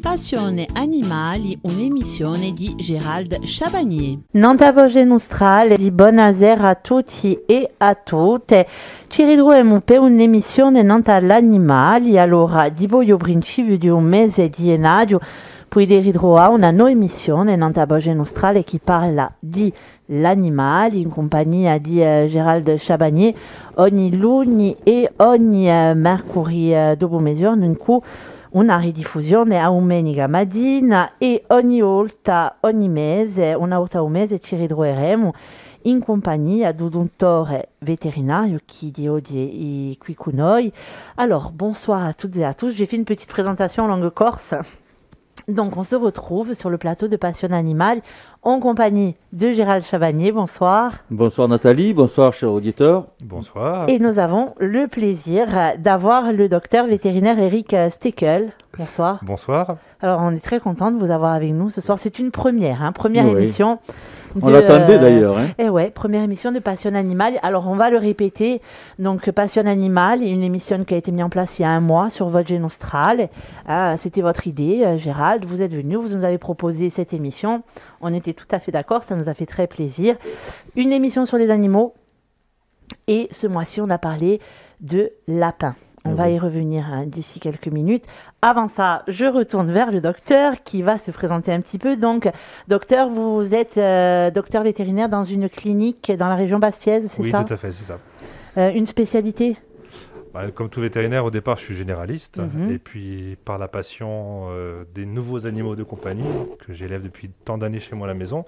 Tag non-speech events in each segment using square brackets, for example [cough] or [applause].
Passione Animali, un'emissione di Gerald Chabagnier. Nanta voce nostrale di buonasera a tutti e a tutte. Ci ritroviamo per un'emissione nanta all'animali. Allora, di voglio principio di un mese di gennaio, poi ritrovare una nuova emissione nanta voce nostrale che parla di l'animale in compagnia di uh, Gerald Chabagnier ogni lunedì e ogni uh, mercoledì uh, dopo mezz'ora in cui una ridiffusione a domenica mattina e ogni volta, ogni mese, una volta al mese ci ritroveremo in compagnia d'un dottore vétérinaire qui di oggi qui. Alors, bonsoir à toutes et à tous. J'ai fait une petite présentation en langue corse. Donc, on se retrouve sur le plateau de Passion Animal en compagnie de Gérald Chavagnier. Bonsoir. Bonsoir Nathalie, bonsoir chers auditeurs. Bonsoir. Et nous avons le plaisir d'avoir le docteur vétérinaire Eric Steckel. Bonsoir. Bonsoir. Alors, on est très content de vous avoir avec nous ce soir. C'est une première, hein, première Oui. émission. On de, l'attendait euh, d'ailleurs. hein. Eh ouais, première émission de Passion Animal. Alors, on va le répéter. Donc, Passion Animal, une émission qui a été mise en place il y a un mois sur votre Austral. Ah, C'était votre idée, euh, Gérald. Vous êtes venu, vous nous avez proposé cette émission. On était tout à fait d'accord, ça nous a fait très plaisir. Une émission sur les animaux. Et ce mois-ci, on a parlé de lapins. On Ah va oui. y revenir hein, d'ici quelques minutes. Avant ça, je retourne vers le docteur qui va se présenter un petit peu. Donc, docteur, vous êtes euh, docteur vétérinaire dans une clinique dans la région Bastiaise, c'est Oui, ça? tout à fait, c'est ça. Euh, Une spécialité? Bah, comme tout vétérinaire, au départ, je suis généraliste. Mhm. Et puis, par la passion euh, des nouveaux animaux de compagnie, que j'élève depuis tant d'années chez moi à la maison,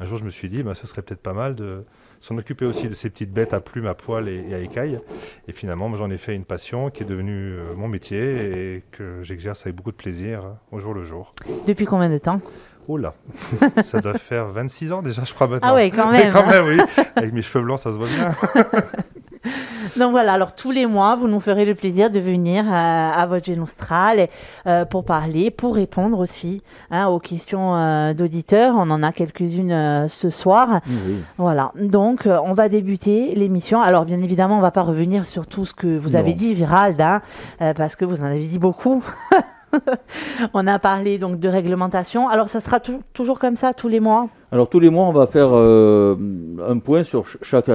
un jour, je me suis dit, bah, ce serait peut-être pas mal de s'en occuper aussi de ces petites bêtes à plumes, à poils et, et à écailles. Et finalement, j'en ai fait une passion qui est devenue euh, mon métier et que j'exerce avec beaucoup de plaisir euh, au jour le jour. Depuis combien de temps? Oh là, [laughs] ça doit faire 26 ans déjà, je crois maintenant. Ah ouais, quand [laughs] Mais même. quand même, oui. Avec mes cheveux blancs, ça se voit bien. [laughs] [laughs] Donc voilà, alors tous les mois, vous nous ferez le plaisir de venir euh, à votre Austral euh, pour parler, pour répondre aussi hein, aux questions euh, d'auditeurs. On en a quelques-unes ce soir. Oui. Voilà, donc on va débuter l'émission. Alors bien évidemment, on va pas revenir sur tout ce que vous Non. avez dit, Gérald, hein, parce que vous en avez dit beaucoup. [laughs] on a parlé donc de réglementation. Alors ça sera tou- toujours comme ça tous les mois? Alors tous les mois, on va faire un point sur ch- chaque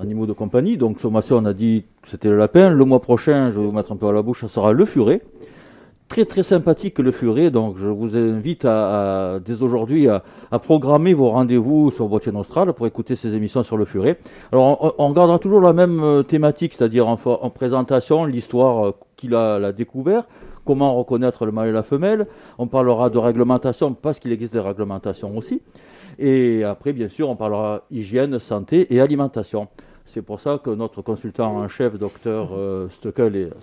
animal de compagnie. Donc mois-ci, on a dit que c'était le lapin. Le mois prochain, je vais vous mettre un peu à la bouche, ça sera le furet. Très très sympathique le furet, donc je vous invite à, dès aujourd'hui à, programmer vos rendez-vous sur votre chaîne Austral pour écouter ces émissions sur le furet. Alors on, gardera toujours la même euh, thématique, c'est-à-dire en, présentation, l'histoire euh, qu'il a, l'a découvert, comment reconnaître le mâle et la femelle. On parlera de réglementation parce qu'il existe des réglementations aussi. Et après, bien sûr, on parlera hygiène, santé et alimentation. C'est pour ça que notre consultant en chef, docteur euh,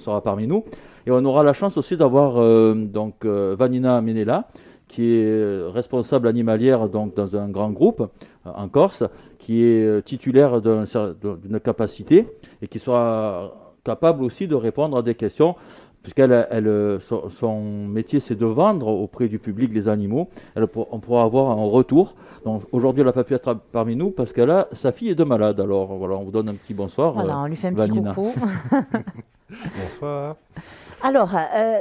sera parmi nous. Et on aura la chance aussi d'avoir euh, donc euh, Vanina Menela, qui est euh, responsable animalière donc dans un grand groupe en Corse, qui est titulaire d'une capacité et qui sera capable aussi de répondre à des questions puisqu'elle elle, son, son métier c'est de vendre auprès du public les animaux. Elle, on pourra avoir un retour. Donc aujourd'hui elle n'a pas pu être parmi nous parce qu'elle a sa fille est de malade. Alors voilà, on vous donne un petit bonsoir. Voilà, euh, on lui fait un petit coucou. [laughs] Bonsoir. Alors, euh,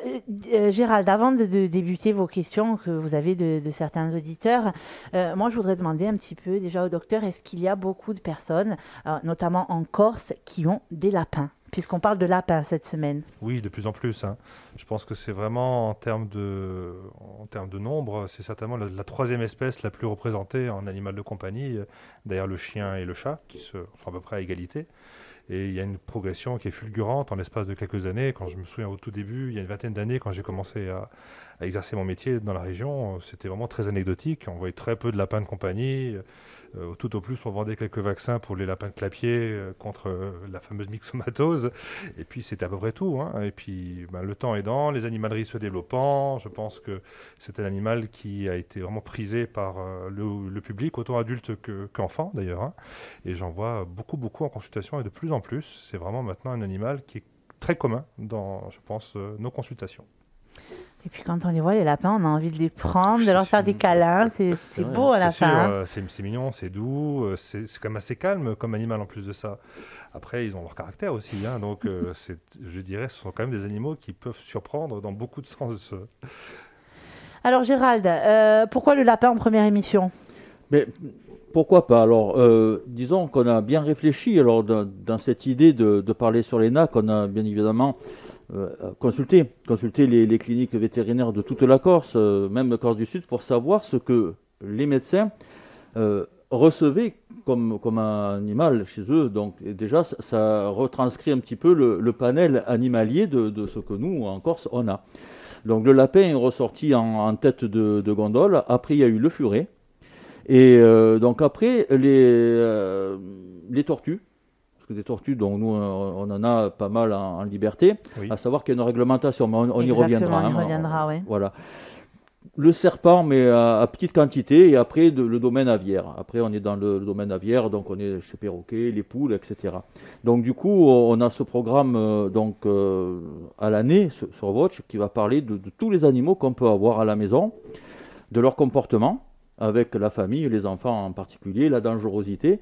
euh, Gérald, avant de, de débuter vos questions que vous avez de, de certains auditeurs, euh, moi je voudrais demander un petit peu déjà au docteur, est-ce qu'il y a beaucoup de personnes, euh, notamment en Corse, qui ont des lapins? Puisqu'on parle de lapins cette semaine. Oui, de plus en plus. hein. Je pense que c'est vraiment en termes de, en termes de nombre, c'est certainement la, troisième espèce la plus représentée en animal de compagnie, derrière le chien et le chat, qui se, sont à peu près à égalité. Et il y a une progression qui est fulgurante en l'espace de quelques années. Quand je me souviens au tout début, il y a une vingtaine d'années, quand j'ai commencé à, exercer mon métier dans la région, c'était vraiment très anecdotique. On voyait très peu de lapins de compagnie. Euh, tout au plus, on vendait quelques vaccins pour les lapins de clapier euh, contre euh, la fameuse myxomatose. Et puis c'était à peu près tout. hein. Et puis ben, le temps aidant, les animaleries se développant, je pense que c'est un animal qui a été vraiment prisé par le, public, autant adulte que- qu'enfant d'ailleurs. hein. Et j'en vois beaucoup, beaucoup en consultation et de plus en plus. C'est vraiment maintenant un animal qui est très commun dans, je pense, nos consultations. Et puis quand on les voit, les lapins, on a envie de les prendre, de leur faire des câlins. C'est beau à la C'est sûr, fin. euh, c'est mignon, c'est doux, euh, c'est quand même assez calme comme animal en plus de ça. Après, ils ont leur caractère aussi, hein, donc euh, [laughs] je dirais ce sont quand même des animaux qui peuvent surprendre dans beaucoup de sens. Alors Gérald, euh, pourquoi le lapin en première émission? Mais pourquoi pas? Alors, euh, disons qu'on a bien réfléchi alors dans, dans cette idée de, de parler sur les NAC, on a bien évidemment euh, consulté, consulté les, les cliniques vétérinaires de toute la Corse, euh, même Corse du Sud, pour savoir ce que les médecins euh, recevaient comme, un animal chez eux. Donc déjà, ça, retranscrit un petit peu le, panel animalier de, ce que nous, en Corse, on a. Donc le lapin est ressorti en, tête de, gondole. Après, il y a eu le furet. Et euh, donc après, les, euh, tortues, que des tortues, donc nous, on, en a pas mal en, en liberté, Oui. à savoir qu'il y a une réglementation, mais on, on y Exactement, reviendra. on y hein. reviendra, oui. Voilà. Le serpent, mais à, à petite quantité, et après de- le domaine aviaire. Après, on est dans le, le domaine aviaire, donc on est chez perroquet, les poules, etc. Donc du coup, on a ce programme euh, donc euh, à l'année sur- sur Watch qui va parler de, de tous les animaux qu'on peut avoir à la maison, de leur comportement avec la famille, les enfants en particulier, la dangerosité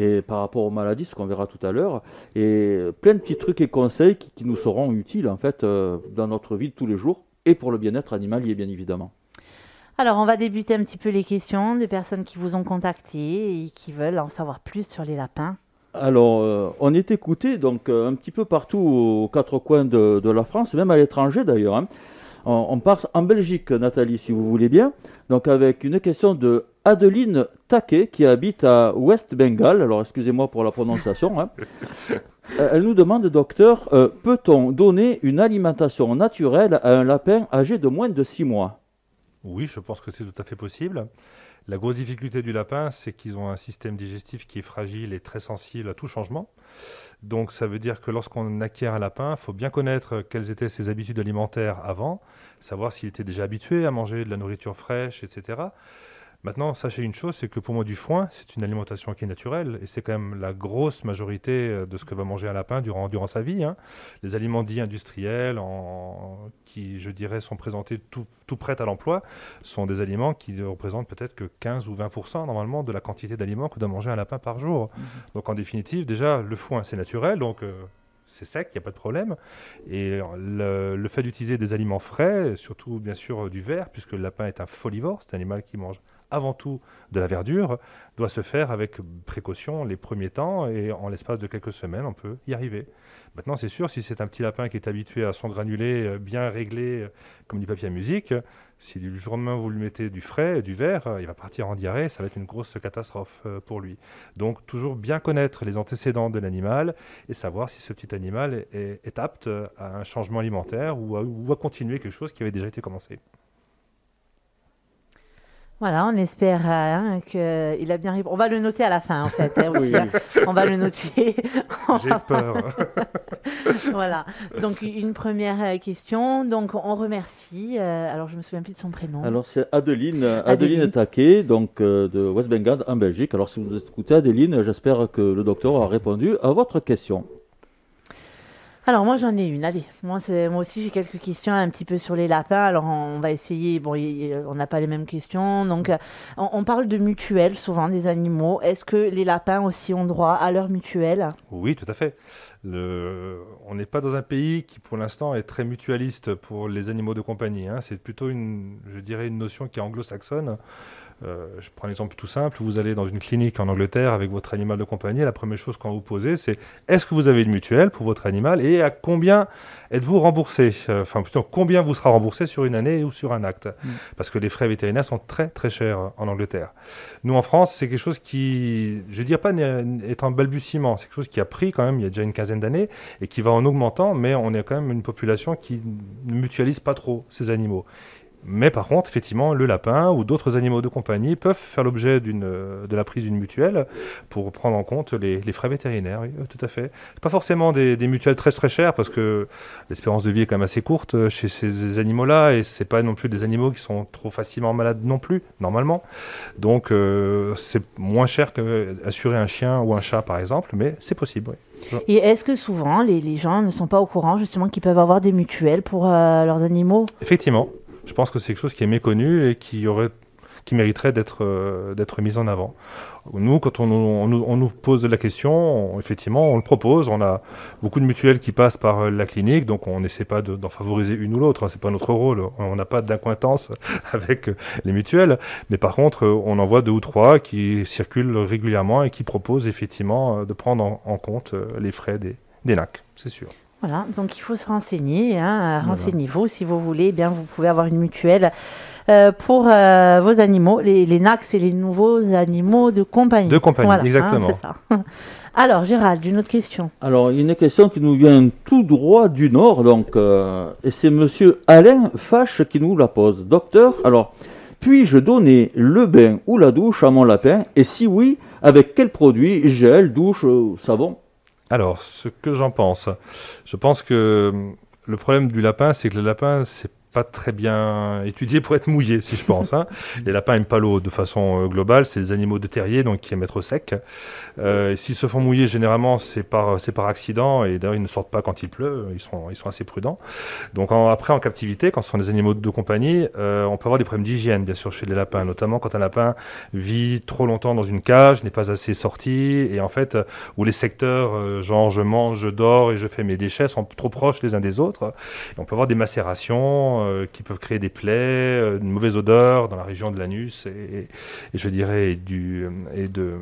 et par rapport aux maladies, ce qu'on verra tout à l'heure, et plein de petits trucs et conseils qui, qui nous seront utiles en fait euh, dans notre vie de tous les jours et pour le bien-être animalier bien évidemment. Alors on va débuter un petit peu les questions des personnes qui vous ont contacté et qui veulent en savoir plus sur les lapins. Alors, euh, on est écouté donc euh, un petit peu partout aux quatre coins de, de la France, même à l'étranger d'ailleurs. hein. On, on part en Belgique, Nathalie, si vous voulez bien. Donc, avec une question de Adeline Taquet, qui habite à West Bengal. Alors, excusez-moi pour la prononciation. hein. [laughs] Euh, Elle nous demande, docteur, euh, peut-on donner une alimentation naturelle à un lapin âgé de moins de 6 mois? Oui, je pense que c'est tout à fait possible. La grosse difficulté du lapin, c'est qu'ils ont un système digestif qui est fragile et très sensible à tout changement. Donc ça veut dire que lorsqu'on acquiert un lapin, il faut bien connaître quelles étaient ses habitudes alimentaires avant, savoir s'il était déjà habitué à manger de la nourriture fraîche, etc. Maintenant, sachez une chose, c'est que pour moi du foin, c'est une alimentation qui est naturelle et c'est quand même la grosse majorité euh, de ce que va manger un lapin durant, durant sa vie. hein. Les aliments dits industriels, en- qui je dirais sont présentés tout, tout prêts à l'emploi, sont des aliments qui ne représentent peut-être que 15 ou 20% normalement de la quantité d'aliments que doit manger un lapin par jour. Donc en définitive, déjà, le foin c'est naturel, donc euh, c'est sec, il n'y a pas de problème. Et le, le fait d'utiliser des aliments frais, surtout bien sûr euh, du verre, puisque le lapin est un folivore, c'est un animal qui mange avant tout de la verdure, doit se faire avec précaution les premiers temps et en l'espace de quelques semaines, on peut y arriver. Maintenant, c'est sûr, si c'est un petit lapin qui est habitué à son granulé euh, bien réglé euh, comme du papier à musique, si du jour au lendemain vous lui mettez du frais, du verre, euh, il va partir en diarrhée, ça va être une grosse catastrophe pour lui. Donc toujours bien connaître les antécédents de l'animal et savoir si ce petit animal est, apte à un changement alimentaire ou à, ou à continuer quelque chose qui avait déjà été commencé. Voilà, on espère hein, qu'il a bien répondu. On va le noter à la fin en fait. hein, aussi, Oui, hein. On va le noter. [laughs] J'ai va- peur. [laughs] voilà. Donc une première euh, question. Donc on remercie. euh, alors je me souviens plus de son prénom. Alors c'est Adeline, Adeline, Adeline. Taquet, donc euh, de West Bengal en Belgique. Alors si vous écoutez Adeline, j'espère que le docteur a répondu à votre question. Alors moi j'en ai une, allez. Moi, c'est- moi aussi j'ai quelques questions un petit peu sur les lapins. Alors on va essayer, bon, y- y- on n'a pas les mêmes questions. Donc euh, on, on parle de mutuelles souvent des animaux. Est-ce que les lapins aussi ont droit à leur mutuelle? Oui, tout à fait. Le- On n'est pas dans un pays qui, pour l'instant, est très mutualiste pour les animaux de compagnie. hein. C'est plutôt une, je dirais, une notion qui est anglo-saxonne. Euh, je prends un exemple tout simple. Vous allez dans une clinique en Angleterre avec votre animal de compagnie. La première chose qu'on vous poser, c'est est-ce que vous avez une mutuelle pour votre animal et à combien êtes-vous remboursé? Euh, Enfin, plutôt, combien vous sera remboursé sur une année ou sur un acte? Parce que les frais vétérinaires sont très, très chers euh, en Angleterre. Nous, en France, c'est quelque chose qui, je ne dirais pas est en balbutiement, c'est quelque chose qui a pris quand même il y a déjà une quinzaine d'années et qui va en augmentant, mais on est quand même une population qui ne mutualise pas trop ces animaux. Mais par contre, effectivement, le lapin ou d'autres animaux de compagnie peuvent faire l'objet de la prise d'une mutuelle pour prendre en compte les, les frais vétérinaires, oui, tout à fait. Pas forcément des, des mutuelles très très chères parce que l'espérance de vie est quand même assez courte euh, chez ces animaux-là et c'est pas non plus des animaux qui sont trop facilement malades non plus, normalement. Donc euh, c'est moins cher qu'assurer un chien ou un chat par exemple, mais c'est possible. Oui. Et est-ce que souvent les, les gens ne sont pas au courant justement qu'ils peuvent avoir des mutuelles pour euh, leurs animaux? Effectivement, Je pense que c'est quelque chose qui est méconnu et qui aurait qui mériterait d'être euh, d'être mis en avant. Nous, quand on, nous pose la question, effectivement, on le propose. On a beaucoup de mutuelles qui passent par euh, la clinique, donc on n'essaie pas d'en favoriser une ou l'autre. Hein, c'est pas notre rôle. On n'a pas d'incointance [laughs] avec les mutuelles, mais par contre, on en voit deux ou trois qui circulent régulièrement et qui proposent effectivement de prendre en, compte les frais des, des NAC, c'est sûr. Voilà, donc il faut se renseigner. Hein, Renseignez-vous si vous voulez. Eh bien, vous pouvez avoir une mutuelle euh, pour euh, vos animaux. Les, les NAC, c'est les nouveaux animaux de compagnie. De compagnie, hein, exactement. ça. [laughs] Alors, Gérald, une autre question. Alors, une question qui nous vient tout droit du Nord, donc, euh, et c'est monsieur Alain Fache qui nous la pose. Docteur, alors, puis-je donner le bain ou la douche à mon lapin? Et si oui, avec quel produit? Gel, douche, savon? Alors, ce que j'en pense, je pense que le problème du lapin, c'est que le lapin, c'est pas très bien étudié pour être mouillé, si je pense. Hein. [laughs] Les lapins aiment pas l'eau de façon euh, globale, c'est des animaux de terrier, donc qui aiment être secs. Euh, S'ils se font mouiller, généralement, c'est par, c'est par accident, et d'ailleurs, ils ne sortent pas quand il pleut, ils sont, ils sont assez prudents. Donc après, en captivité, quand ce sont des animaux de compagnie, euh, on peut avoir des problèmes d'hygiène, bien sûr, chez les lapins, notamment quand un lapin vit trop longtemps dans une cage, n'est pas assez sorti, et en fait, où les secteurs, euh, genre je mange, je dors et je fais mes déchets, sont trop proches les uns des autres. Et on peut avoir des macérations euh, qui peuvent créer des plaies, euh, une mauvaise odeur dans la région de l'anus et, je dirais du et de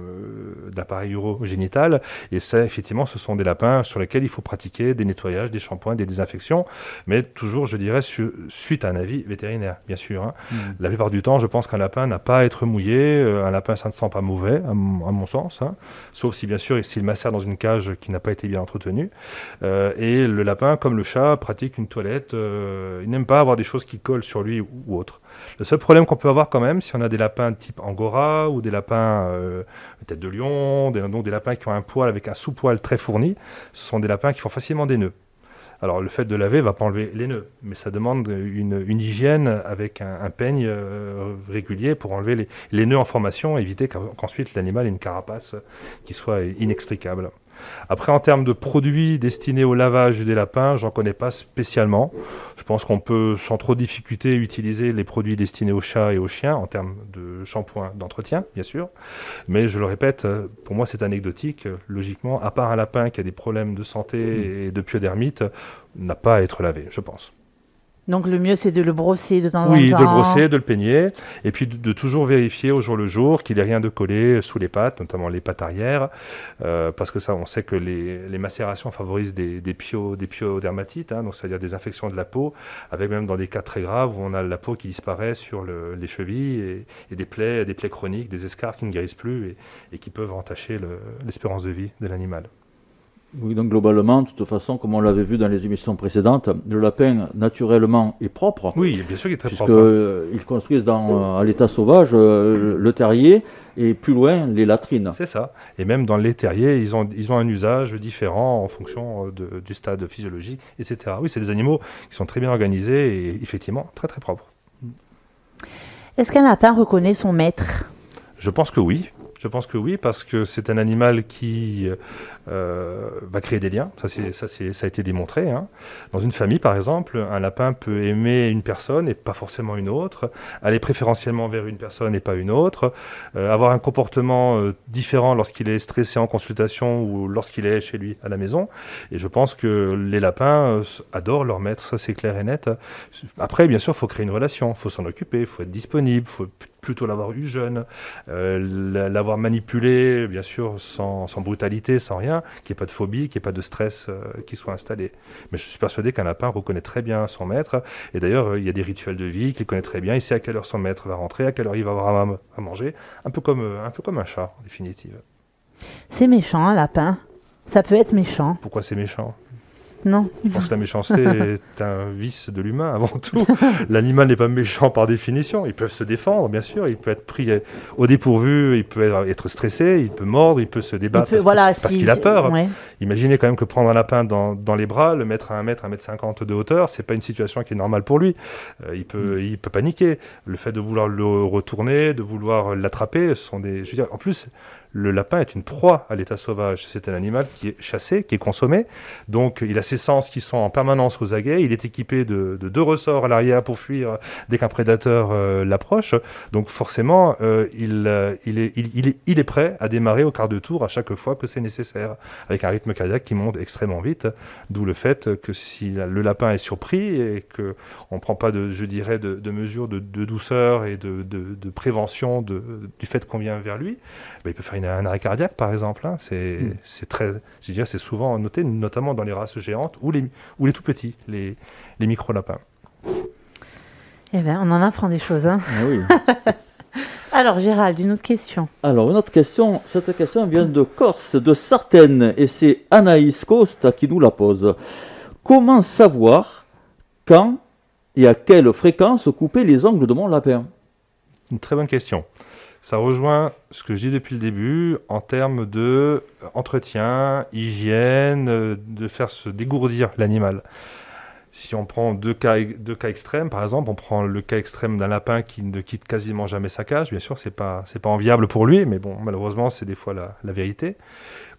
d'appareil urogénital. Et ça, effectivement, ce sont des lapins sur lesquels il faut pratiquer des nettoyages, des shampoings, des désinfections, mais toujours, je dirais, suite à un avis vétérinaire, bien sûr. Hein. Mmh. La plupart du temps, je pense qu'un lapin n'a pas à être mouillé. Euh, un lapin, ça ne sent pas mauvais, à, mon sens, hein. sauf si bien sûr, s'il macère dans une cage qui n'a pas été bien entretenue. et le lapin, comme le chat, pratique une toilette. il n'aime pas avoir des choses qui collent sur lui ou, autre. Le seul problème qu'on peut avoir quand même, si on a des lapins type angora ou des lapins euh, tête de lion, des, donc des lapins qui ont un poil avec un sous-poil très fourni, ce sont des lapins qui font facilement des nœuds. Alors le fait de laver va pas enlever les nœuds, mais ça demande une, hygiène avec un, peigne euh, régulier pour enlever les, les, nœuds en formation, éviter qu'ensuite l'animal ait une carapace qui soit inextricable. Après, en termes de produits destinés au lavage des lapins, j'en connais pas spécialement. Je pense qu'on peut sans trop de difficulté utiliser les produits destinés aux chats et aux chiens en termes de shampoing d'entretien, bien sûr. Mais je le répète, pour moi c'est anecdotique. Logiquement, à part un lapin qui a des problèmes de santé mmh. et de pyodermite, n'a pas à être lavé, je pense. Donc le mieux, c'est de le brosser de temps en temps. Oui, de le brosser, de le peigner, et puis de, toujours vérifier au jour le jour qu'il n'y ait rien de collé sous les pattes, notamment les pattes arrière, euh, parce que ça, on sait que les, macérations favorisent des, des, pio, des hein, donc c'est-à-dire des infections de la peau, avec même dans des cas très graves où on a la peau qui disparaît sur les chevilles et, des plaies, des plaies chroniques, des escarres qui ne guérissent plus et, et qui peuvent entacher l'espérance de vie de l'animal. Oui, donc globalement, de toute façon, comme on l'avait vu dans les émissions précédentes, le lapin naturellement est propre. Oui, bien sûr qu'il est très propre. Euh, ils construisent dans, à l'état sauvage euh, le terrier et plus loin les latrines. C'est ça. Et même dans les terriers, ils ont, ils ont un usage différent en fonction de, du stade physiologique, etc. Oui, c'est des animaux qui sont très bien organisés et effectivement très très propres. Est-ce qu'un lapin reconnaît son maître? Je pense que oui. Je pense que oui, parce que c'est un animal qui euh, va créer des liens. Ça, ça, ça a été démontré. Hein. Dans une famille, par exemple, un lapin peut aimer une personne et pas forcément une autre, aller préférentiellement vers une personne et pas une autre, euh, avoir un comportement euh, différent lorsqu'il est stressé en consultation ou lorsqu'il est chez lui à la maison. Et je pense que les lapins adorent leur maître, ça c'est clair et net. Après, bien sûr, il faut créer une relation, il faut s'en occuper, il faut être disponible, il faut plutôt l'avoir eu jeune, l'avoir manipulé, bien sûr, sans, sans brutalité, sans rien qu'il n'y ait pas de phobie, qu'il n'y ait pas de stress euh, qui soit installé. Mais je suis persuadé qu'un lapin reconnaît très bien son maître. Et d'ailleurs, euh, il y a des rituels de vie qu'il connaît très bien. Il sait à quelle heure son maître va rentrer, à quelle heure il va avoir à, manger. Un peu, comme, euh, un peu comme un chat, en définitive. C'est méchant, un lapin. Ça peut être méchant. Pourquoi c'est méchant? Non. Je pense que la méchanceté [laughs] est un vice de l'humain avant tout. L'animal n'est pas méchant par définition. Ils peuvent se défendre, bien sûr. Il peut être pris au dépourvu, il peut être stressé, il peut mordre, il peut se débattre parce, qu'il a peur. Imaginez quand même que prendre un lapin dans, dans les bras, le mettre à 1 mètre, 1 mètre 50 de hauteur, c'est pas une situation qui est normale pour lui. Euh, il, peut, il peut paniquer. Le fait de vouloir le retourner, de vouloir l'attraper, ce sont des. Je veux dire, en plus, le lapin est une proie à l'état sauvage. C'est un animal qui est chassé, qui est consommé. Donc, il a ses sens qui sont en permanence aux aguets. Il est équipé de, deux ressorts à l'arrière pour fuir dès qu'un prédateur euh, l'approche. Donc, forcément, euh, il, euh, il, est, prêt à démarrer au quart de tour à chaque fois que c'est nécessaire, avec un rythme cardiaque qui monte extrêmement vite. D'où le fait que si le lapin est surpris et qu'on ne prend pas, de, je dirais, de, mesures de, douceur et de, prévention du fait qu'on vient vers lui, ben, il peut faire une un arrêt cardiaque, par exemple. Hein. Hmm. c'est très, dire, c'est souvent noté, notamment dans les races géantes ou les, ou les tout petits, les, les micro lapins. Eh bien, on en apprend des choses. Hein. Ah oui. [laughs] Alors, Gérald, une autre question. Alors, une autre question. Cette question vient de Corse, de Sartène, et c'est Anaïs Costa qui nous la pose. Comment savoir quand et à quelle fréquence couper les ongles de mon lapin? Une très bonne question. Ça rejoint ce que dis depuis le début en termes de euh, entretien, hygiène, euh, de faire se dégourdir l'animal. Si on prend deux cas, deux cas extrêmes, par exemple, on prend le cas extrême d'un lapin qui ne quitte quasiment jamais sa cage. Bien sûr, c'est pas pas enviable pour lui, mais bon, malheureusement, c'est des fois la vérité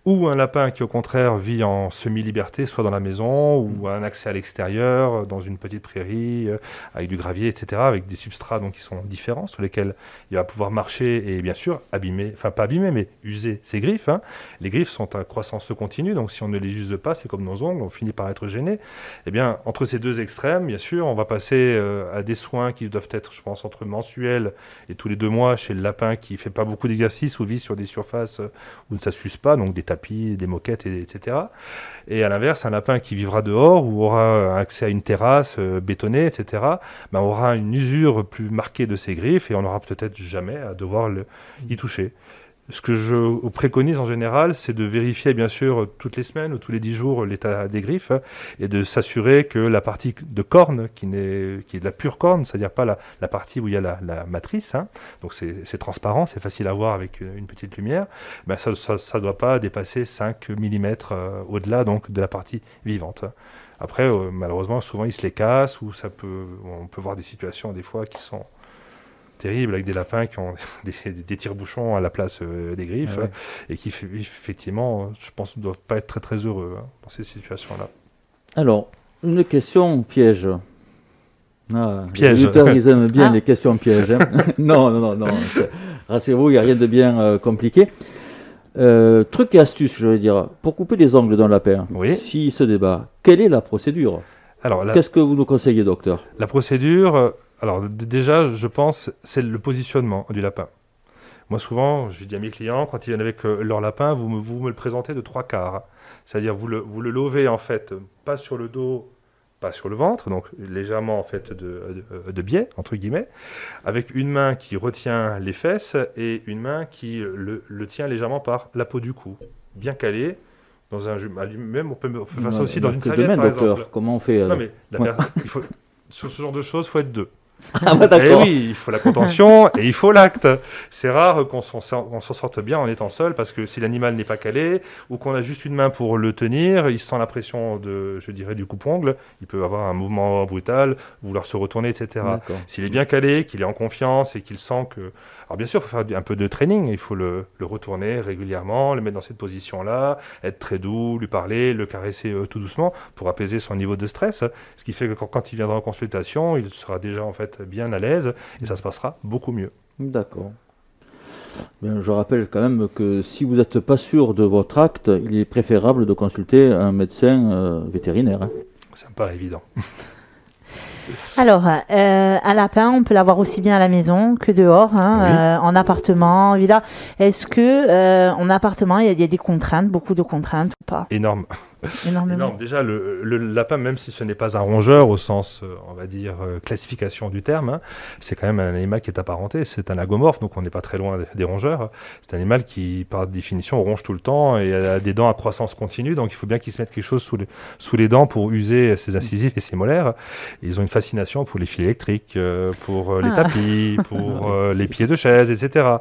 ou un lapin qui au contraire vit en semi-liberté, soit dans la maison, ou un accès à l'extérieur, dans une petite prairie, euh, avec du gravier, etc., avec des substrats donc, qui sont différents, sur lesquels il va pouvoir marcher et bien sûr abîmer, enfin pas abîmer, mais user ses griffes. Hein. Les griffes sont à croissance continue, donc si on ne les use pas, c'est comme nos ongles, on finit par être gêné. Eh bien, entre ces deux extrêmes, bien sûr, on va passer euh, à des soins qui doivent être, je pense, entre mensuels et tous les deux mois chez le lapin qui fait pas beaucoup d'exercice ou vit sur des surfaces où ne s'use pas, donc des des moquettes, etc. Et à l'inverse, un lapin qui vivra dehors ou aura accès à une terrasse euh, bétonnée, etc., ben, aura une usure plus marquée de ses griffes et on n'aura peut-être jamais à devoir y toucher. Ce que je préconise en général, c'est de vérifier bien sûr toutes les semaines ou tous les dix jours l'état des griffes et de s'assurer que la partie de corne, qui, est, de la pure corne, c'est-à-dire pas la, partie où il y a la, matrice, hein, donc c'est transparent, c'est facile à voir avec une petite lumière, ben ça ne doit pas dépasser 5 mm euh, au-delà donc de la partie vivante. Après, euh, malheureusement, souvent ils se les cassent ou on peut voir des situations des fois qui sont terrible avec des lapins qui ont [laughs] des, tire-bouchons à la place euh, des griffes ah et qui effectivement, je pense, ne doivent pas être très très heureux hein, dans ces situations-là. Alors, une question piège. Ah, piège. Les ils aiment bien ah. les questions pièges. Hein. [laughs] [laughs] non, non, non, non. Rassurez-vous, il n'y a rien de bien euh, compliqué. Euh, truc et astuce, je veux dire, pour couper les ongles d'un lapin, oui. s'il se débat, quelle est la procédure? Alors, Qu'est-ce que vous nous conseillez, docteur? La procédure, alors déjà, je pense, c'est le positionnement du lapin. Moi, souvent, je dis à mes clients, quand ils viennent avec euh, leur lapin, vous me, vous me le présentez de trois quarts. C'est-à-dire, vous le, vous le lovez, en fait, pas sur le dos, pas sur le ventre, donc légèrement, en fait, de, de, biais, entre guillemets, avec une main qui retient les fesses et une main qui le, le tient légèrement par la peau du cou, bien calé, dans un même on peut faire ça aussi dans une serviette, par exemple. Comment on fait Non, mais il faut, sur ce genre de choses, il faut être deux. [laughs] Ah bah eh oui, il faut la contention et il faut l'acte. C'est rare qu'on s'en sorte bien en étant seul parce que si l'animal n'est pas calé ou qu'on a juste une main pour le tenir, il sent la pression de, je dirais, du coupe-ongle. Il peut avoir un mouvement brutal, vouloir se retourner, etc. S'il est bien calé, qu'il est en confiance et qu'il sent que alors bien sûr, il faut faire un peu de training, il faut le, retourner régulièrement, le mettre dans cette position-là, être très doux, lui parler, le caresser euh, tout doucement pour apaiser son niveau de stress, ce qui fait que quand, il viendra en consultation, il sera déjà en fait bien à l'aise et ça se passera beaucoup mieux. D'accord. je rappelle quand même que si vous n'êtes pas sûr de votre acte, il est préférable de consulter un médecin euh, vétérinaire. Hein. Ça me paraît évident. [laughs] Alors, euh, un lapin, on peut l'avoir aussi bien à la maison que dehors, hein, euh, en appartement, en villa. Est-ce que euh, en appartement, il y, a des contraintes, beaucoup de contraintes ou pas? Énorme. Énormément. Déjà, le, lapin, même si ce n'est pas un rongeur au sens, euh, on va dire, euh, classification du terme, hein, c'est quand même un animal qui est apparenté. C'est un agomorphe, donc on n'est pas très loin des rongeurs. C'est un animal qui, par définition, ronge tout le temps et a des dents à croissance continue. Donc il faut bien qu'il se mette quelque chose sous les, sous les dents pour user ses incisives et ses molaires. ils ont une fascination pour les fils électriques, euh, pour les ah. tapis, pour [laughs] les pieds de chaise, etc.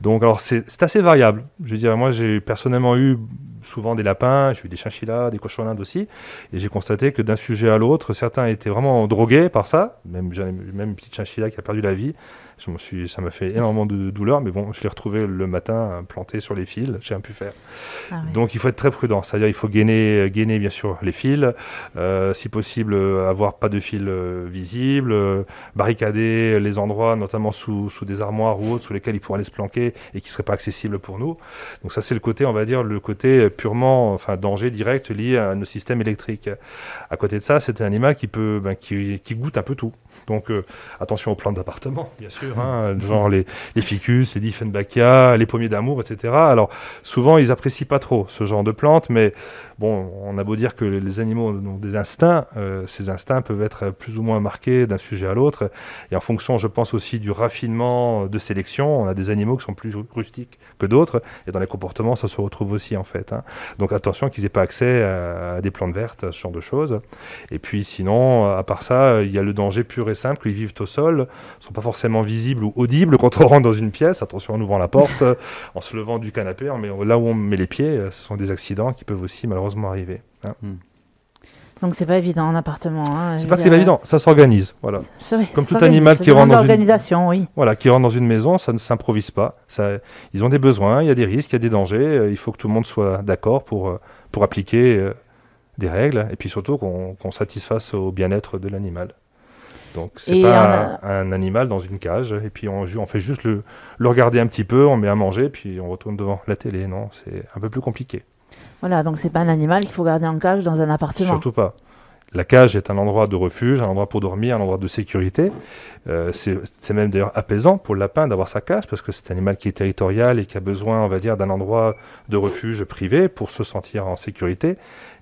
Donc alors c'est assez variable. Je veux dire, moi j'ai personnellement eu souvent des lapins, j'ai eu des chinchillas, des cochons d'Inde aussi, et j'ai constaté que d'un sujet à l'autre, certains étaient vraiment drogués par ça, même, même une petite chinchilla qui a perdu la vie, je me suis, ça m'a fait énormément de douleur, mais bon, je l'ai retrouvé le matin euh, planté sur les fils, j'ai rien pu faire. Ah Donc il faut être très prudent, c'est-à-dire il faut gainer, gainer bien sûr les fils, euh, si possible euh, avoir pas de fils visibles, barricader les endroits, notamment sous, sous, des armoires ou autres, sous lesquels il pourrait aller se planquer et qui seraient pas accessibles pour nous. Donc ça c'est le côté, on va dire, le côté purement, enfin danger direct lié à nos systèmes électriques. À côté de ça, c'est un animal qui peut, ben, qui, qui goûte un peu tout. Donc euh, attention aux plantes d'appartement, bien sûr, hein, [laughs] genre les, ficus, les Dieffenbachia, les pommiers d'amour, etc. Alors souvent ils apprécient pas trop ce genre de plantes, mais bon, on a beau dire que les animaux ont des instincts, euh, ces instincts peuvent être plus ou moins marqués d'un sujet à l'autre, et en fonction, je pense aussi du raffinement de sélection, on a des animaux qui sont plus rustiques que d'autres, et dans les comportements ça se retrouve aussi en fait. Hein. Donc attention qu'ils aient pas accès à, des plantes vertes, ce genre de choses. Et puis sinon, à part ça, il y a le danger pur et simple qu'ils vivent au sol, sont pas forcément visibles ou audibles quand on [laughs] rentre dans une pièce. Attention en ouvrant la porte, en se levant du canapé, mais là où on met les pieds, ce sont des accidents qui peuvent aussi malheureusement arriver. Hein. Hmm. Donc c'est pas évident en appartement. Hein, c'est pas que c'est pas évident, ça s'organise. Voilà. Comme tout animal qui rentre dans une oui. voilà, qui rentre dans une maison, ça ne s'improvise pas. Ça, ils ont des besoins, il y a des risques, il y a des dangers. Euh, il faut que tout le monde soit d'accord pour euh, pour appliquer euh, des règles et puis surtout qu'on satisfasse au bien-être de l'animal. Donc c'est pas un, animal dans une cage et puis on, on fait juste le, le regarder un petit peu, on met à manger puis on retourne devant la télé. Non, c'est un peu plus compliqué. Voilà, donc c'est pas un animal qu'il faut garder en cage dans un appartement. Surtout pas. La cage est un endroit de refuge, un endroit pour dormir, un endroit de sécurité. Euh, c'est même d'ailleurs apaisant pour le lapin d'avoir sa cage parce que c'est un animal qui est territorial et qui a besoin, on va dire, d'un endroit de refuge privé pour se sentir en sécurité.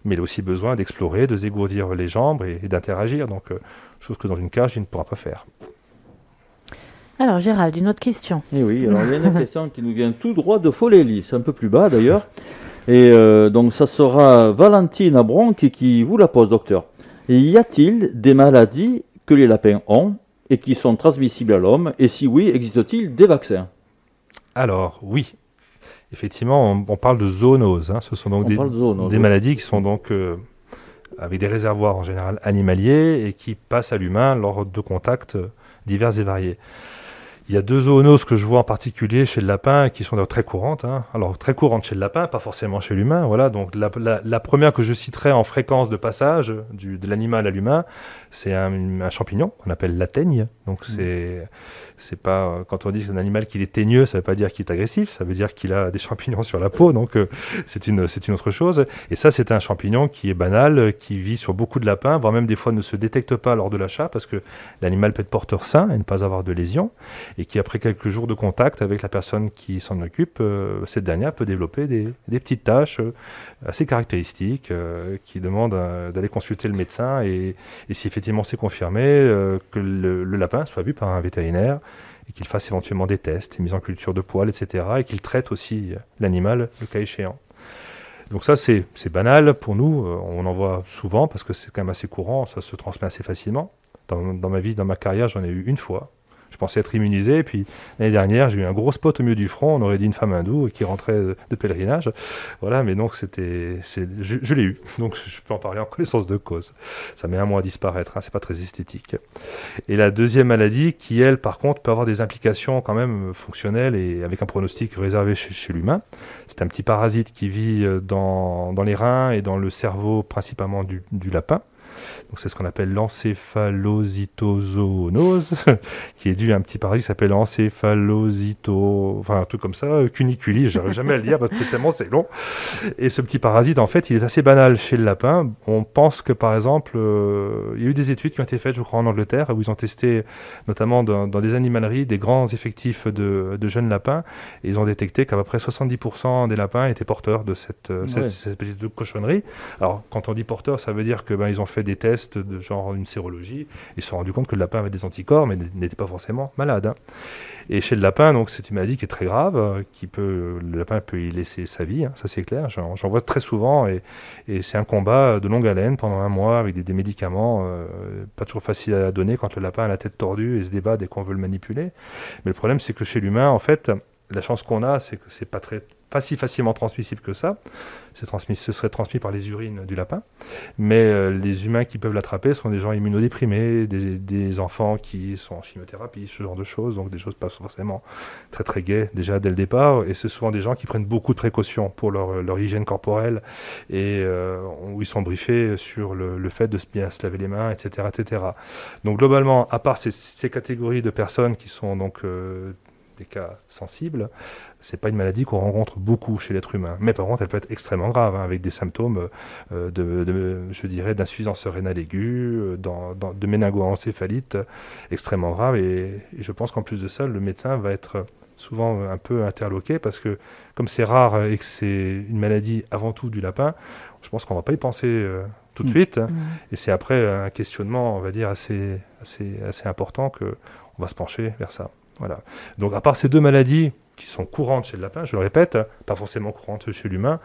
Mais il a aussi besoin d'explorer, de s'égourdir les jambes et, d'interagir. Donc, euh, chose que dans une cage, il ne pourra pas faire. Alors Gérald, une autre question. Et eh oui, alors il y a une question qui nous vient tout droit de Folélie, c'est un peu plus bas d'ailleurs. Et euh, donc ça sera Valentine Abron qui, vous la pose, docteur. Et y a-t-il des maladies que les lapins ont et qui sont transmissibles à l'homme? Et si oui, existe-t-il des vaccins? Alors oui, effectivement, on, parle de zoonoses. Hein. Ce sont donc des, maladies qui sont donc euh, avec des réservoirs en général animaliers et qui passent à l'humain lors de contacts divers et variés. Il y a deux zoonoses que je vois en particulier chez le lapin qui sont très courantes. Hein. Alors très courantes chez le lapin, pas forcément chez l'humain. Voilà. Donc la, première que je citerai en fréquence de passage du, de l'animal à l'humain, c'est un, un, champignon qu'on appelle la teigne. Donc mmh. c'est c'est pas euh, quand on dit que c'est un animal qui est teigneux, ça veut pas dire qu'il est agressif, ça veut dire qu'il a des champignons sur la peau, donc euh, c'est une c'est une autre chose. Et ça, c'est un champignon qui est banal, qui vit sur beaucoup de lapins, voire même des fois ne se détecte pas lors de l'achat parce que l'animal peut être porteur sain et ne pas avoir de lésions, et qui après quelques jours de contact avec la personne qui s'en occupe, euh, cette dernière peut développer des, des petites taches assez caractéristiques qui demandent d'aller consulter le médecin et, et si effectivement c'est confirmé que le, lapin soit vu par un vétérinaire et qu'il fasse éventuellement des tests, mise en culture de poils, etc. et qu'il traite aussi l'animal le cas échéant. Donc ça, c'est banal pour nous, euh, on en voit souvent parce que c'est quand même assez courant, ça se transmet assez facilement. Dans ma vie, dans ma carrière, j'en ai eu une fois je pensais être immunisé. Puis l'année dernière, j'ai eu un gros spot au milieu du front. On aurait dit une femme hindoue qui rentrait de pèlerinage. Voilà, mais donc c'était, je, l'ai eu. Donc je peux en parler en connaissance de cause. Ça met un mois à disparaître. Hein, c'est pas très esthétique. Et la deuxième maladie, qui elle, par contre, peut avoir des implications quand même fonctionnelles et avec un pronostic réservé chez, l'humain. C'est un petit parasite qui vit euh, dans, les reins et dans le cerveau principalement du lapin c'est ce qu'on appelle l'encéphalositozoonose, [laughs] qui est dû à un petit parasite qui s'appelle encéphalosito, enfin un truc comme ça, cuniculi, j'arrive jamais à le dire parce que tellement c'est long. Et ce petit parasite, en fait, il est assez banal chez le lapin. On pense que par exemple, euh, il y a eu des études qui ont été faites, je crois, en Angleterre, où ils ont testé notamment dans, des animaleries des grands effectifs de, jeunes lapins, et ils ont détecté qu'à peu près 70% des lapins étaient porteurs de cette, euh, cette, petite cochonnerie. Alors, quand on dit porteur, ça veut dire que ben, ils ont fait des tests de genre une sérologie. Ils se sont rendus compte que le lapin avait des anticorps, mais n'était pas forcément malade. Hein. Et chez le lapin, donc c'est une maladie qui est très grave, qui peut, le lapin peut y laisser sa vie, hein, ça c'est clair. J'en vois très souvent et, c'est un combat de longue haleine pendant un mois avec des, médicaments, euh, pas toujours facile à donner quand le lapin a la tête tordue et se débat dès qu'on veut le manipuler. Mais le problème c'est que chez l'humain, en fait, la chance qu'on a, c'est que c'est pas très pas si facilement transmissible que ça. C'est transmis, ce serait transmis par les urines du lapin. Mais euh, les humains qui peuvent l'attraper sont des gens immunodéprimés, des, enfants qui sont en chimiothérapie, ce genre de choses. Donc des choses pas forcément très très gaies déjà dès le départ. Et ce sont des gens qui prennent beaucoup de précautions pour leur, hygiène corporelle et euh, où ils sont briefés sur le, fait de bien se laver les mains, etc., etc. Donc globalement, à part ces, ces catégories de personnes qui sont donc euh, des cas sensibles, c'est pas une maladie qu'on rencontre beaucoup chez l'être humain. Mais par contre, elle peut être extrêmement grave, hein, avec des symptômes euh, de, de, je dirais, d'insuffisance rénale aiguë, euh, dans, dans, de méningoencéphalite extrêmement grave. Et, et je pense qu'en plus de ça, le médecin va être souvent un peu interloqué parce que comme c'est rare et que c'est une maladie avant tout du lapin, je pense qu'on va pas y penser euh, tout de mmh. suite. Mmh. Et c'est après un questionnement, on va dire, assez, assez, assez important que on va se pencher vers ça. Voilà. Donc à part ces deux maladies qui sont courantes chez le lapin, je le répète, pas forcément courantes chez l'humain,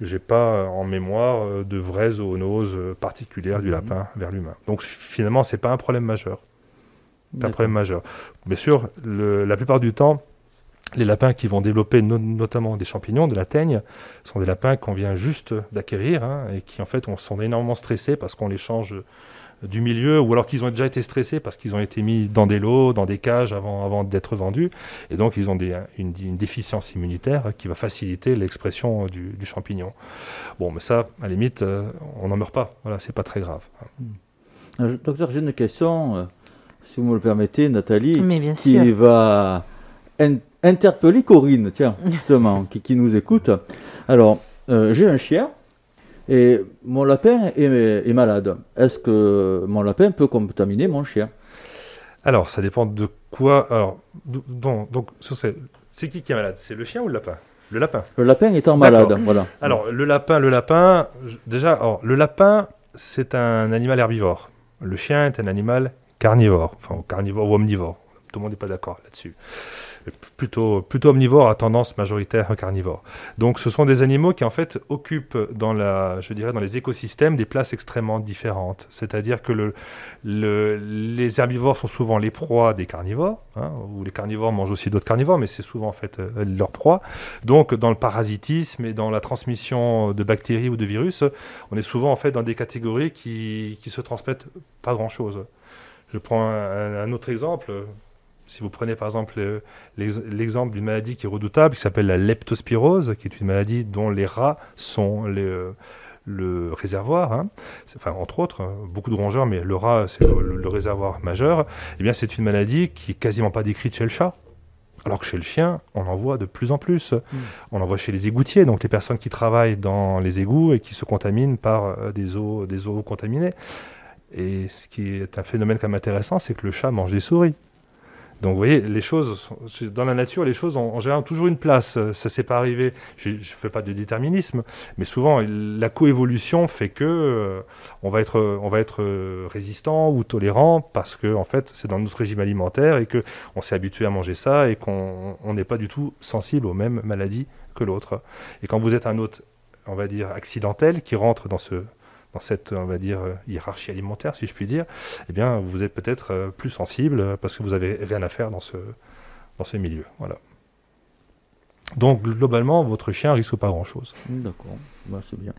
j'ai pas en mémoire euh, de vraies zoonoses particulières du lapin vers l'humain. Donc finalement, c'est pas un problème majeur. C'est un problème majeur. Bien sûr, le, la plupart du temps, les lapins qui vont développer no notamment des champignons, de la teigne, sont des lapins qu'on vient juste d'acquérir hein, et qui en fait on, sont énormément stressés parce qu'on les change du milieu ou alors qu'ils ont déjà été stressés parce qu'ils ont été mis dans des lots, dans des cages avant, avant d'être vendus et donc ils ont des, une, une, déficience immunitaire qui va faciliter l'expression du, du, champignon. Bon, mais ça, à la limite, euh, on n'en meurt pas. Voilà, c'est pas très grave. Euh, docteur, j'ai une question, euh, si vous me le permettez, Nathalie, qui sûr. va interpeller Corinne, tiens, [laughs] justement, qui, qui, nous écoute. Alors, euh, j'ai un chien et mon lapin est, est malade. Est-ce que mon lapin peut contaminer mon chien? Alors, ça dépend de quoi. Alors, donc, donc c'est qui qui est malade? C'est le chien ou le lapin? Le lapin. Le lapin étant malade, voilà. Alors, le lapin, le lapin, déjà, alors, le lapin, c'est un animal herbivore. Le chien est un animal carnivore, enfin carnivore ou omnivore. Tout le monde n'est pas d'accord là-dessus plutôt, plutôt omnivore à tendance majoritaire carnivore. Donc ce sont des animaux qui en fait occupent dans, la, je dirais, dans les écosystèmes des places extrêmement différentes. C'est-à-dire que le, le, les herbivores sont souvent les proies des carnivores, hein, ou les carnivores mangent aussi d'autres carnivores, mais c'est souvent en fait euh, leur proie. Donc dans le parasitisme et dans la transmission de bactéries ou de virus, on est souvent en fait dans des catégories qui, qui se transmettent pas grand-chose. Je prends un autre exemple, si vous prenez par exemple l'exemple d'une maladie qui est redoutable, qui s'appelle la leptospirose, qui est une maladie dont les rats sont les, le réservoir, hein. enfin entre autres, hein, beaucoup de rongeurs, mais le rat c'est le, le, réservoir majeur, eh bien c'est une maladie qui est quasiment pas décrite chez le chat. Alors que chez le chien, on en voit de plus en plus. Mmh. On en voit chez les égoutiers, donc les personnes qui travaillent dans les égouts et qui se contaminent par euh, des eaux, des eaux contaminées. Et ce qui est un phénomène quand même intéressant, c'est que le chat mange des souris. Donc vous voyez, les choses, dans la nature, les choses ont toujours une place. Ça s'est pas arrivé, je ne fais pas de déterminisme, mais souvent la coévolution fait que euh, on, va être, on va être résistant ou tolérant parce que en fait c'est dans notre régime alimentaire et qu'on s'est habitué à manger ça et qu'on n'est pas du tout sensible aux mêmes maladies que l'autre. Et quand vous êtes un hôte, on va dire, accidentel qui rentre dans ce dans cette, on va dire, hiérarchie alimentaire, si je puis dire, eh bien, vous êtes peut-être euh, plus sensible parce que vous n'avez rien à faire dans ce, dans ce milieu. Voilà. Donc, globalement, votre chien risque pas grand-chose. D'accord, bah, c'est bien.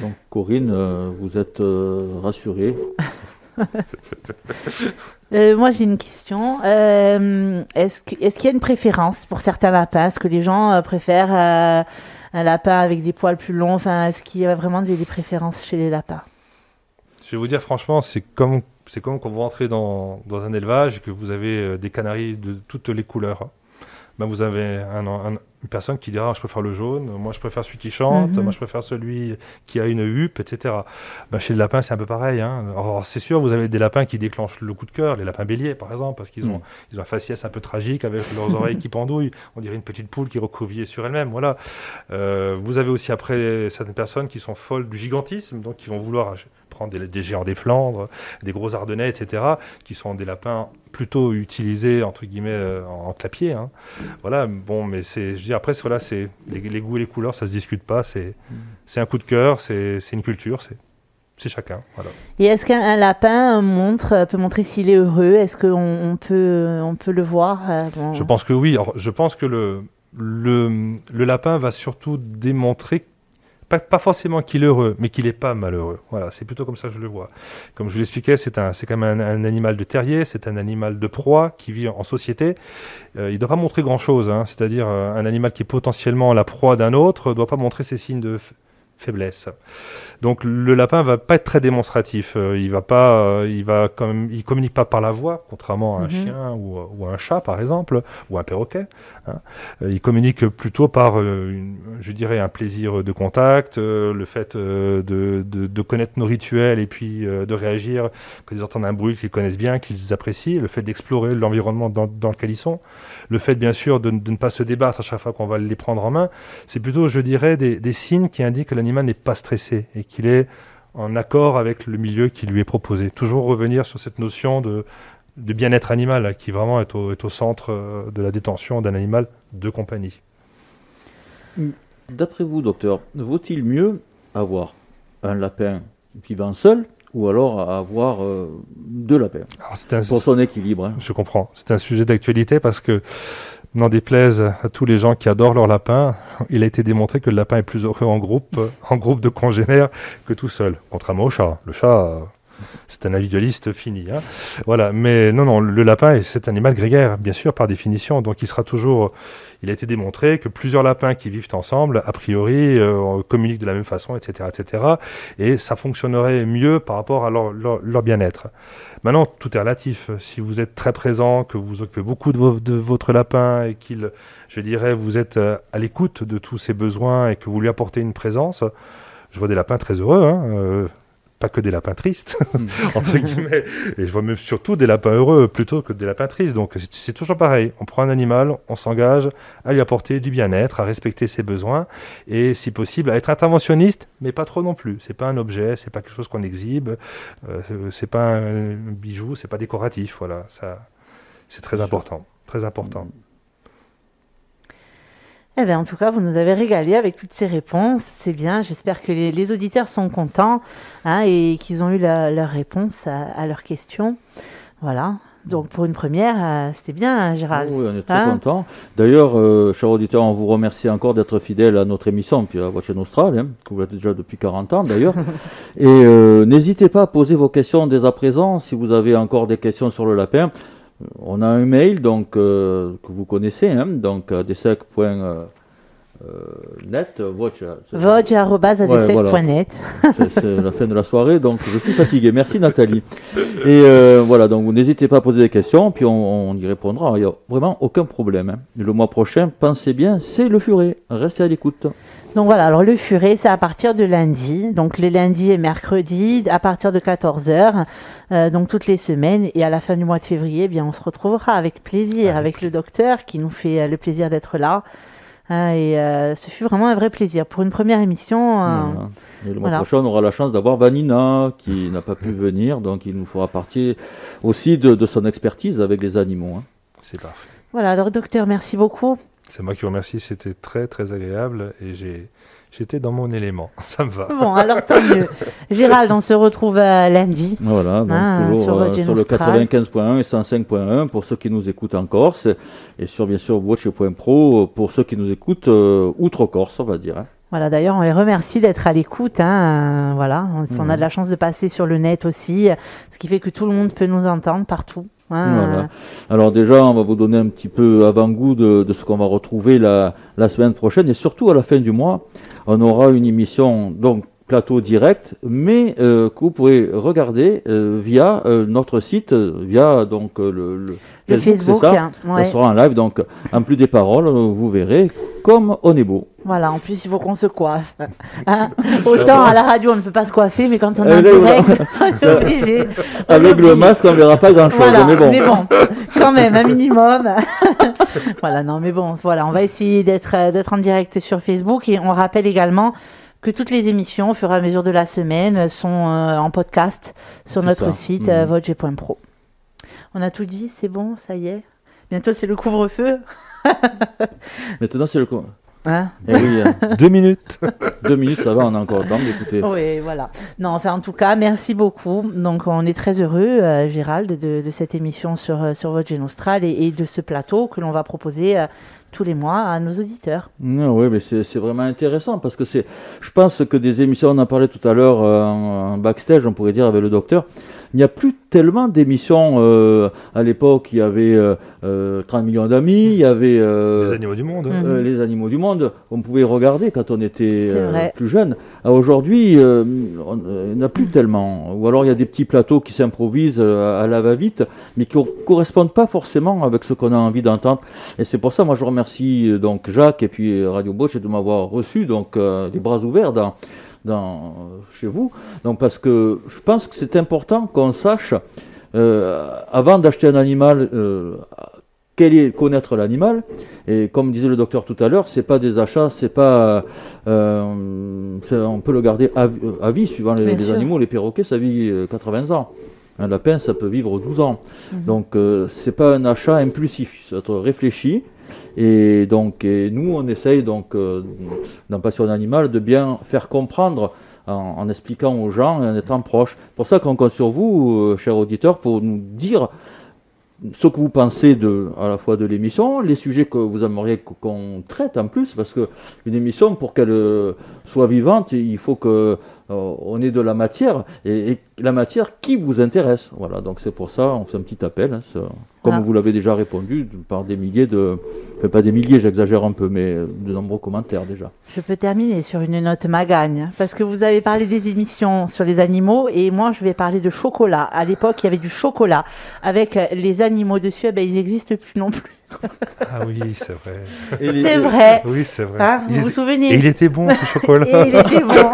Donc, Corinne, euh, vous êtes euh, rassurée [laughs] euh, moi, j'ai une question. Euh, Est-ce qu'il est qu y a une préférence pour certains lapins? Est-ce que les gens préfèrent un lapin avec des poils plus longs Enfin, est-ce qu'il y a vraiment des, préférences chez les lapins? Je vais vous dire franchement, c'est comme c'est comme quand vous rentrez dans, un élevage et que vous avez euh, des canaris de toutes les couleurs. Ben vous avez un, une personne qui dira je préfère le jaune, moi je préfère celui qui chante, mm -hmm. moi je préfère celui qui a une huppe, etc. Ben, chez le lapin c'est un peu pareil. Hein. Alors c'est sûr, vous avez des lapins qui déclenchent le coup de cœur, les lapins béliers par exemple, parce qu'ils ont, mm. ils ont un faciès un peu tragique avec leurs oreilles qui pendouillent, on dirait une petite poule qui est recroquevillée sur elle-même. Voilà. Euh, vous avez aussi après certaines personnes qui sont folles du gigantisme, donc qui vont vouloir prendre des, des, géants des Flandres, des gros ardennais, etc., qui sont des lapins plutôt utilisés entre guillemets euh, en, en clapier. Hein. Voilà, bon, mais c'est, je dis après, voilà, c'est les, les, goûts et les couleurs, ça se discute pas. C'est, mm. un coup de cœur, c'est, une culture, c'est, c'est chacun. Voilà. Et est-ce qu'un lapin montre, peut montrer s'il est heureux? Est-ce qu'on on peut, on peut le voir bon... Je pense que oui. Alors, je pense que le, le, le lapin va surtout démontrer pas, forcément qu'il est heureux, mais qu'il n'est pas malheureux. Voilà, c'est plutôt comme ça que je le vois. Comme je vous l'expliquais, c'est un, c'est quand même un, animal de terrier, c'est un animal de proie qui vit en société. Euh, il ne doit pas montrer grand-chose, hein. c'est-à-dire euh, un animal qui est potentiellement la proie d'un autre ne doit pas montrer ses signes de faiblesse. Donc le lapin va pas être très démonstratif. Euh, il va pas, euh, il va quand même, il communique pas par la voix, contrairement à un Mhm. chien ou, ou à un chat par exemple, ou un perroquet. hein. Euh, il communique plutôt par, euh, une- je dirais, un plaisir de contact, euh, le fait euh, de, de- de connaître nos rituels et puis euh, de réagir quand ils entendent un bruit qu'ils connaissent bien, qu'ils apprécient, le fait d'explorer l'environnement dans, dans lequel ils sont, le fait bien sûr de, de ne pas se débattre à chaque fois qu'on va les prendre en main. C'est plutôt, je dirais, des, des signes qui indiquent que l'animal n'est pas stressé et qu'il est en accord avec le milieu qui lui est proposé. Toujours revenir sur cette notion de, de bien-être animal qui vraiment est au, est au centre euh, de la détention d'un animal de compagnie. D'après vous, docteur, vaut-il mieux avoir un lapin vivant seul ou alors avoir euh, deux lapins? Alors, c'est un- pour son équilibre hein. Je comprends. C'est un sujet d'actualité parce que, n'en déplaise à tous les gens qui adorent leur lapin, il a été démontré que le lapin est plus heureux en groupe, en groupe de congénères que tout seul, contrairement au chat. Le chat, c'est un individualiste fini. hein. Voilà. Mais non, non, le lapin, c'est un animal grégaire, bien sûr, par définition. Donc, il sera toujours. Il a été démontré que plusieurs lapins qui vivent ensemble, a priori, euh, communiquent de la même façon, etc., etc. Et ça fonctionnerait mieux par rapport à leur, bien-être. Maintenant, tout est relatif. Si vous êtes très présent, que vous occupez beaucoup de votre lapin et qu'il, je dirais, vous êtes euh, à l'écoute de tous ses besoins et que vous lui apportez une présence, je vois des lapins très heureux, hein, euh, pas que des lapins tristes, [laughs] entre guillemets. Et je vois même surtout des lapins heureux plutôt que des lapins tristes. Donc c'est- toujours pareil. On prend un animal, on s'engage à lui apporter du bien-être, à respecter ses besoins et, si possible, à être interventionniste, mais pas trop non plus. C'est pas un objet, c'est pas quelque chose qu'on exhibe, euh, c'est pas un bijou, c'est pas décoratif. Voilà, ça, c'est très important, très important. Eh bien, en tout cas, vous nous avez régalé avec toutes ces réponses. C'est bien. J'espère que les, les auditeurs sont contents hein, et qu'ils ont eu la- leur réponse à, à leurs questions. Voilà. Donc, pour une première, euh, c'était bien, hein, Gérald. Oui, on est très Hein content. D'ailleurs, euh, chers auditeurs, on vous remercie encore d'être fidèles à notre émission, puis à Voix Nostrale, hein, que vous êtes déjà depuis 40 ans d'ailleurs. [laughs] Et euh, n'hésitez pas à poser vos questions dès à présent, si vous avez encore des questions sur le lapin. On a un mail donc euh, que vous connaissez, hein, donc euh. Watch, euh, c'est- Vodge.net. c'est c'est la fin de la soirée, donc je suis fatigué. Merci Nathalie. [laughs] Et euh, voilà, donc vous n'hésitez pas à poser des questions, puis on, on y répondra. Il n'y a vraiment aucun problème. hein. Le mois prochain, pensez bien, c'est le furet. Restez à l'écoute. Donc voilà, alors le furet, c'est à partir de lundi, donc les lundis et mercredis, à partir de 14h, euh, donc toutes les semaines. Et à la fin du mois de février, eh bien, on se retrouvera avec plaisir, avec le docteur qui nous fait euh, le plaisir d'être là. Hein, et euh, ce fut vraiment un vrai plaisir. Pour une première émission, euh, Voilà. Et le mois voilà. prochain, on aura la chance d'avoir Vanina, qui n'a pas pu [laughs] venir, donc il nous fera partie aussi de, de son expertise avec les animaux. hein. C'est parfait. voilà, alors docteur, merci beaucoup. C'est moi qui vous remercie. C'était très très agréable et j'ai j'étais dans mon élément. [laughs] Ça me va. Bon, alors tant mieux. [laughs] Gérald, on se retrouve euh, lundi. Voilà, donc Ah, toujours sur euh, sur le Génostral. 95.1 et 105.1 pour ceux qui nous écoutent en Corse, et sur bien sûr Watch.pro pour ceux qui nous écoutent euh, outre-Corse, on va dire. hein. Voilà, d'ailleurs, on les remercie d'être à l'écoute. hein, euh, voilà, on, on a Mhm. de la chance de passer sur le net aussi, ce qui fait que tout le monde peut nous entendre partout. Voilà. Alors déjà, on va vous donner un petit peu avant-goût de, de ce qu'on va retrouver la, la semaine prochaine et surtout à la fin du mois, on aura une émission donc plateau direct, mais euh, que vous pourrez regarder euh, via euh, notre site, via donc le, le Le Facebook, c'est ça hein, ouais. sera en live, donc en plus des paroles, vous verrez comme on est beau. Voilà, en plus, il faut qu'on se coiffe. hein. [laughs] Autant à la radio, on ne peut pas se coiffer, mais quand on est en là, direct, [laughs] on est obligé. [laughs] Avec le masque, on verra pas grand-chose, Voilà, mais bon. quand même, un minimum. voilà, non, mais bon, voilà, on va essayer d'être d'être en direct sur Facebook et on rappelle également que toutes les émissions, au fur et à mesure de la semaine, sont euh, en podcast sur C'est notre ça. site vodg.pro. On a tout dit, c'est bon, ça y est. Bientôt, c'est le couvre-feu. [laughs] Maintenant, c'est le. co- Hein Eh oui, hein. [laughs] Deux minutes. deux minutes, ça va, on a encore le temps d'écouter. Oui, voilà. Non, enfin, en tout cas, merci beaucoup. Donc, on est très heureux, euh, Gérald, de, de cette émission sur, sur votre Austral et, et de ce plateau que l'on va proposer euh, tous les mois à nos auditeurs. oui, mais c'est vraiment intéressant parce que c'est, je pense que des émissions, on en parlait tout à l'heure euh, en backstage, on pourrait dire avec le docteur, il n'y a plus tellement d'émissions. euh, à l'époque, il y avait euh, euh, 30 millions d'amis, il y avait euh, Les animaux du monde. Euh, les animaux du monde. On pouvait regarder quand on était euh, plus jeune. Aujourd'hui, euh, on- euh, il n'y en a plus tellement. Ou alors il y a des petits plateaux qui s'improvisent euh, à la va-vite, mais qui ne correspondent pas forcément avec ce qu'on a envie d'entendre. Et c'est pour ça, moi, je remercie euh, donc Jacques et puis euh, Radio Bosch de m'avoir reçu donc euh, les bras ouverts dans, dans chez vous. Donc parce que je pense que c'est important qu'on sache euh, avant d'acheter un animal. euh, quel est connaître l'animal et comme disait le docteur tout à l'heure, c'est pas des achats, c'est pas, euh, on peut le garder à, vie- à vie suivant les, animaux. Les perroquets, ça vit euh, 80 ans. Un lapin, ça peut vivre 12 ans. Mhm. Donc, euh, c'est pas un achat impulsif, c'est être réfléchi. Et donc, nous, on essaye donc euh, dans Passion Animale de bien faire comprendre en, expliquant aux gens et en étant proche. pour ça qu'on compte sur vous, euh, chers auditeurs, pour nous dire ce que vous pensez de, à la fois de l'émission, les sujets que vous aimeriez qu- qu'on traite en plus, parce que une émission, pour qu'elle euh, soit vivante, il faut que euh, on ait de la matière, et, et la matière qui vous intéresse. Voilà, donc c'est pour ça, on fait un petit appel, hein, comme Ah. vous l'avez déjà répondu, par des milliers de, enfin, pas des milliers, j'exagère un peu, mais de nombreux commentaires déjà. Je peux terminer sur une note magagne, parce que vous avez parlé des émissions sur les animaux, et moi je vais parler de chocolat. À l'époque, il y avait du chocolat avec les animaux dessus, eh ben, ils n'existent plus non plus. Ah oui, c'est vrai. C'est vrai. Oui, c'est vrai. Hein, Il vous vous était- souvenez Et il était bon ce [laughs] chocolat. Et il était bon.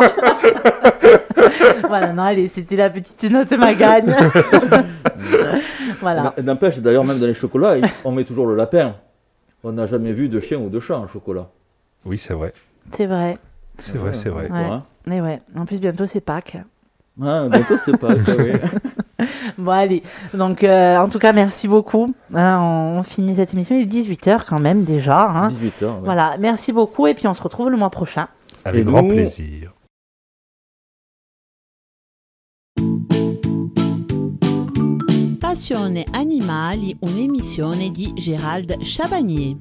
voilà, non, allez, c'était la petite note magagne. [laughs] voilà. N'empêche, d'ailleurs, même dans les chocolats, on met toujours le lapin. On n'a jamais vu de chien ou de chat en chocolat. Oui, c'est vrai. C'est vrai. C'est vrai, c'est vrai. Ouais. Mais ouais, en plus bientôt c'est Pâques. Ah, bientôt, c'est pas. oui. [laughs] [laughs] Bon allez, donc euh, en tout cas merci beaucoup. Hein, on, on finit cette émission, il est 18h quand même déjà. Hein. 18 heures. ouais. Voilà, merci beaucoup et puis on se retrouve le mois prochain. Avec Et grand nous- plaisir. Passione Animali, un'emissione di Gérald Chabagnier.